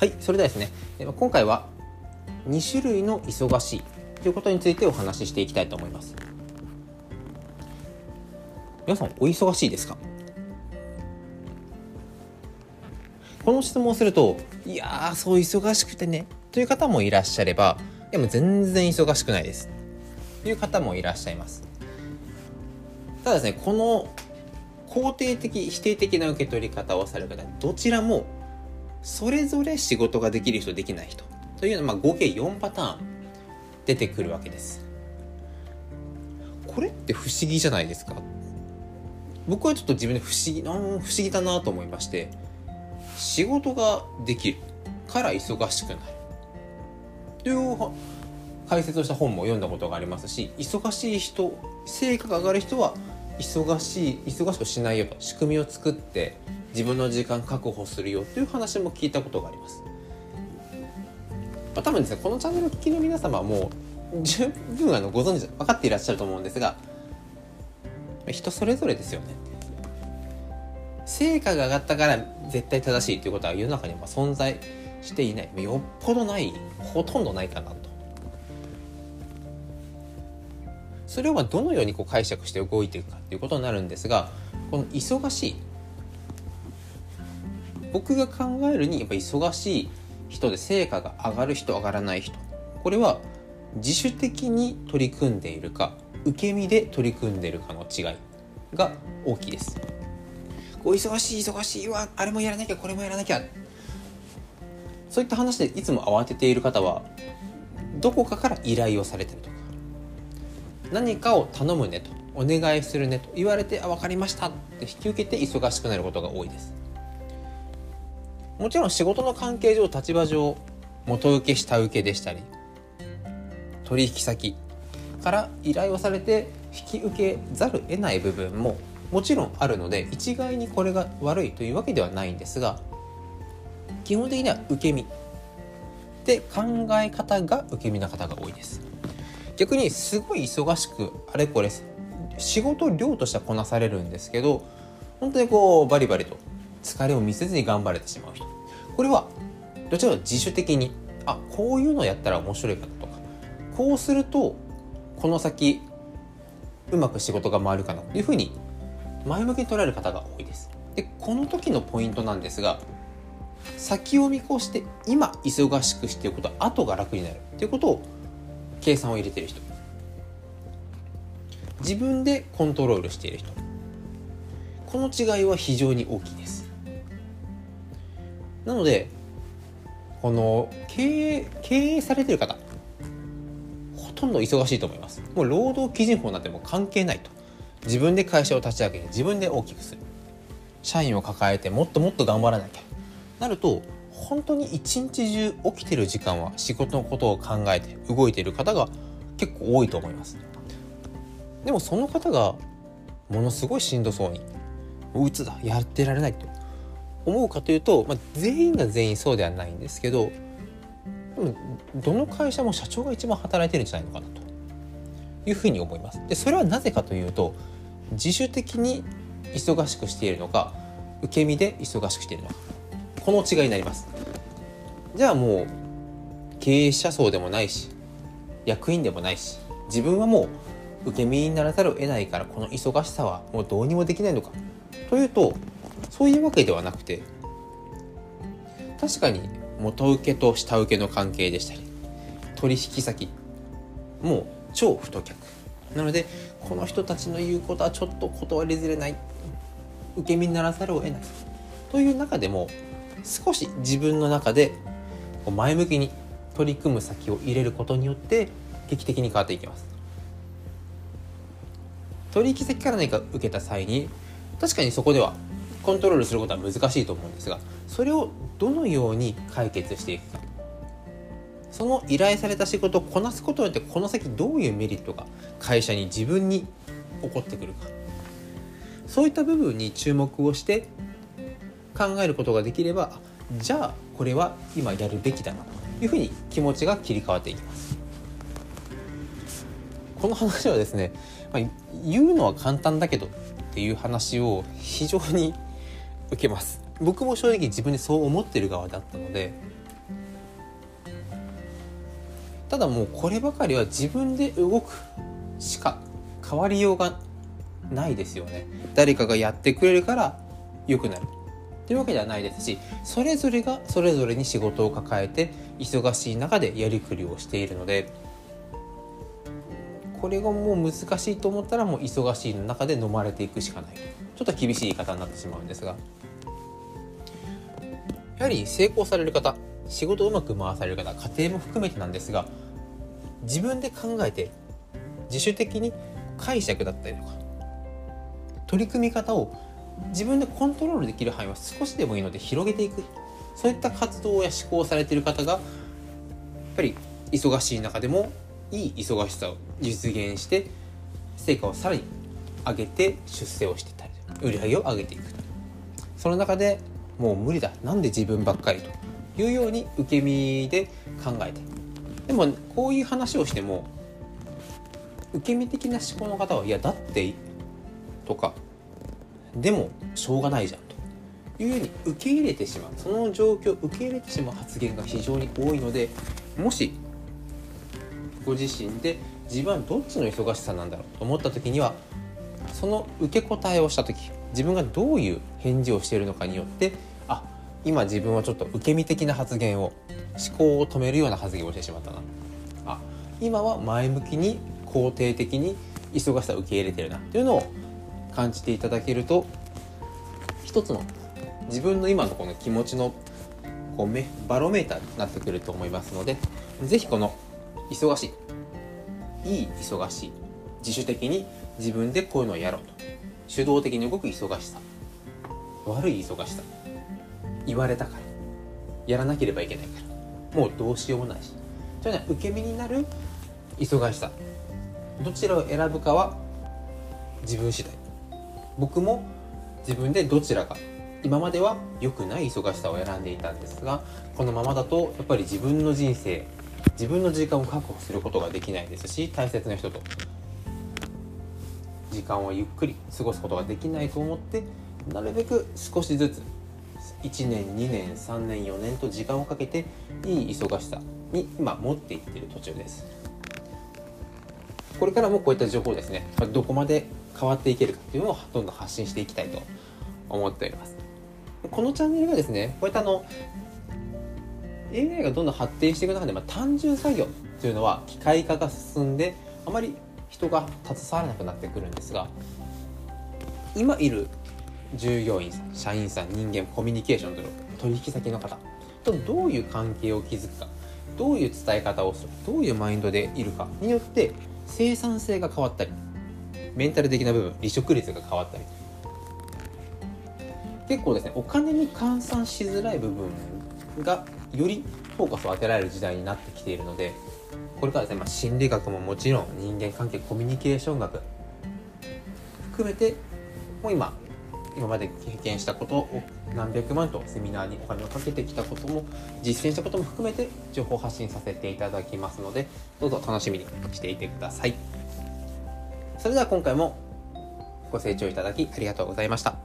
はいそれではですね今回は2種類の忙しいということについてお話ししていきたいと思います。皆さんお忙しいですか？この質問をするといやそう忙しくてねという方もいらっしゃればでも全然忙しくないです。という方もいらっしゃいます。ただですねこの肯定的否定的な受け取り方をされる方どちらもそれぞれ仕事ができる人できない人。というのは、まあ、合計4パターン出てくるわけです。これって不思議じゃないですか？僕はちょっと自分で不思議な不思議だなと思いまして仕事ができるから忙しくなるという解説をした本も読んだことがありますし忙しい人成果が上がる人は忙しい忙しくしないよと仕組みを作って自分の時間確保するよという話も聞いたことがあります、まあ、多分ですねこのチャンネルを聞きの皆様はもう十分あのご存知分かっていらっしゃると思うんですが人それぞれですよね。成果が上がったから絶対正しいということは世の中には存在していない。よっぽどないほとんどないかなと。それをどのようにこう解釈して動いていくかということになるんですがこの忙しい僕が考えるにやっぱ忙しい人で成果が上がる人上がらない人。これは自主的に取り組んでいるか受け身で取り組んでいるかの違いが大きいです。こう忙しい忙しいわあれもやらなきゃこれもやらなきゃ。そういった話でいつも慌てている方はどこかから依頼をされてるとか何かを頼むねとお願いするねと言われて「あ分かりました」って引き受けて忙しくなることが多いです。もちろん仕事の関係上立場上元請け下請けでしたり取引先から依頼をされて引き受けざる得ない部分ももちろんあるので一概にこれが悪いというわけではないんですが基本的には受け身で考え方が受け身な方が多いです。逆にすごい忙しくあれこれ仕事量としてはこなされるんですけど本当にこうバリバリと疲れを見せずに頑張れてしまう人。これはどちらか自主的にあこういうのやったら面白いかなとか。こうするとこの先うまく仕事が回るかなというふうに前向きに捉える方が多いです。でこの時のポイントなんですが先を見越して今忙しくしておくと後が楽になる。ということを計算を入れている人。自分でコントロールしている人。この違いは非常に大きいです。なのでこの経営経営されてる方ほとんど忙しいと思います。もう労働基準法なんても関係ないと。自分で会社を立ち上げて自分で大きくする。社員を抱えてもっともっと頑張らなきゃ。なると本当に一日中起きてる時間は仕事のことを考えて動いている方が結構多いと思います。でもその方がものすごいしんどそうにうつだやってられないと。思うかというと、まあ、全員が全員そうではないんですけどでもどの会社も社長が一番働いてるんじゃないのかなというふうに思います。でそれはなぜかというと自主的に忙しくしているのか受け身で忙しくしているのかこの違いになります。じゃあもう経営者層でもないし役員でもないし自分はもう受け身にならざるを得ないからこの忙しさはもうどうにもできないのか。というとそういうわけではなくて確かに元請けと下請けの関係でしたり取引先もう超太客。なのでこの人たちの言うことはちょっと断りづれない。受け身にならざるを得ない。という中でも少し自分の中で前向きに取り組む先を入れることによって劇的に変わっていきます。取引先から何か受けた際に確かにそこではコントロールすることは難しいと思うんですがそれをどのように解決していくか。その依頼された仕事をこなすことによってこの先どういうメリットが会社に自分に起こってくるか。そういった部分に注目をして考えることができればじゃあこれは今やるべきだなというふうに気持ちが切り替わっていきます。この話はですね、まあ、言うのは簡単だけどっていう話を非常に受けます。僕も正直自分でそう思ってる側だったのでただもうこればかりは自分で動くしか変わりようがないですよね。誰かがやってくれるから良くなる。っていうわけではないですしそれぞれがそれぞれに仕事を抱えて忙しい中でやりくりをしているのでこれがもう難しいと思ったらもう忙しいの中で飲まれていくしかない。ちょっと厳しい言い方になってしまうんですがやはり成功される方仕事をうまく回される方家庭も含めてなんですが自分で考えて自主的に解釈だったりとか取り組み方を自分でコントロールできる範囲は少しでもいいので広げていくそういった活動や思考をされている方がやっぱり忙しい中でもいい忙しさを実現して成果をさらに上げて出世をしていったり売り上げを上げていくその中でもう無理だ。なんで自分ばっかりと。いうように受け身で考えて。でもこういう話をしても受け身的な思考の方はいやだってとかでもしょうがないじゃんと。いうように受け入れてしまう。その状況を受け入れてしまう発言が非常に多いのでもしご自身で自分はどっちの忙しさなんだろうと思った時にはその受け答えをした時自分がどういう返事をしているのかによってあ今自分はちょっと受け身的な発言を思考を止めるような発言をしてしまったな。あ今は前向きに肯定的に忙しさを受け入れてるな。っていうのを感じていただけると一つの自分の今のこの気持ちのこうめバロメーターになってくると思いますので是非この忙しいいい忙しい自主的に自分でこういうのをやろうと。主導的に動く忙しさ。悪い忙しさ。言われたから。やらなければいけないから。もうどうしようもないし。じゃあね受け身になる忙しさ。どちらを選ぶかは自分次第。僕も自分でどちらか。今までは良くない忙しさを選んでいたんですがこのままだとやっぱり自分の人生自分の時間を確保することができないですし大切な人と時間をゆっくり過ごすことができないと思ってなるべく少しずつ1年2年3年4年と時間をかけていい忙しさに今持っていってる途中です。これからもこういった情報ですねどこまで変わっていけるかっていうのをどんどん発信していきたいと思っております。このチャンネルがですねこういったあの AI がどんどん発展していく中で、まあ、単純作業というのは機械化が進んであまり人が携わらなくなってくるんですが今いる従業員さん社員さん人間コミュニケーションとの取引先の方とどういう関係を築くかどういう伝え方をするどういうマインドでいるかによって生産性が変わったりメンタル的な部分離職率が変わったり。結構ですねお金に換算しづらい部分がよりフォーカスを当てられる時代になってきているのでこれからですね、まあ、心理学ももちろん人間関係コミュニケーション学含めてもう今今まで経験したことを何百万とセミナーにお金をかけてきたことも実践したことも含めて情報発信させていただきますのでどうぞ楽しみにしていてください。それでは今回もご清聴いただきありがとうございました。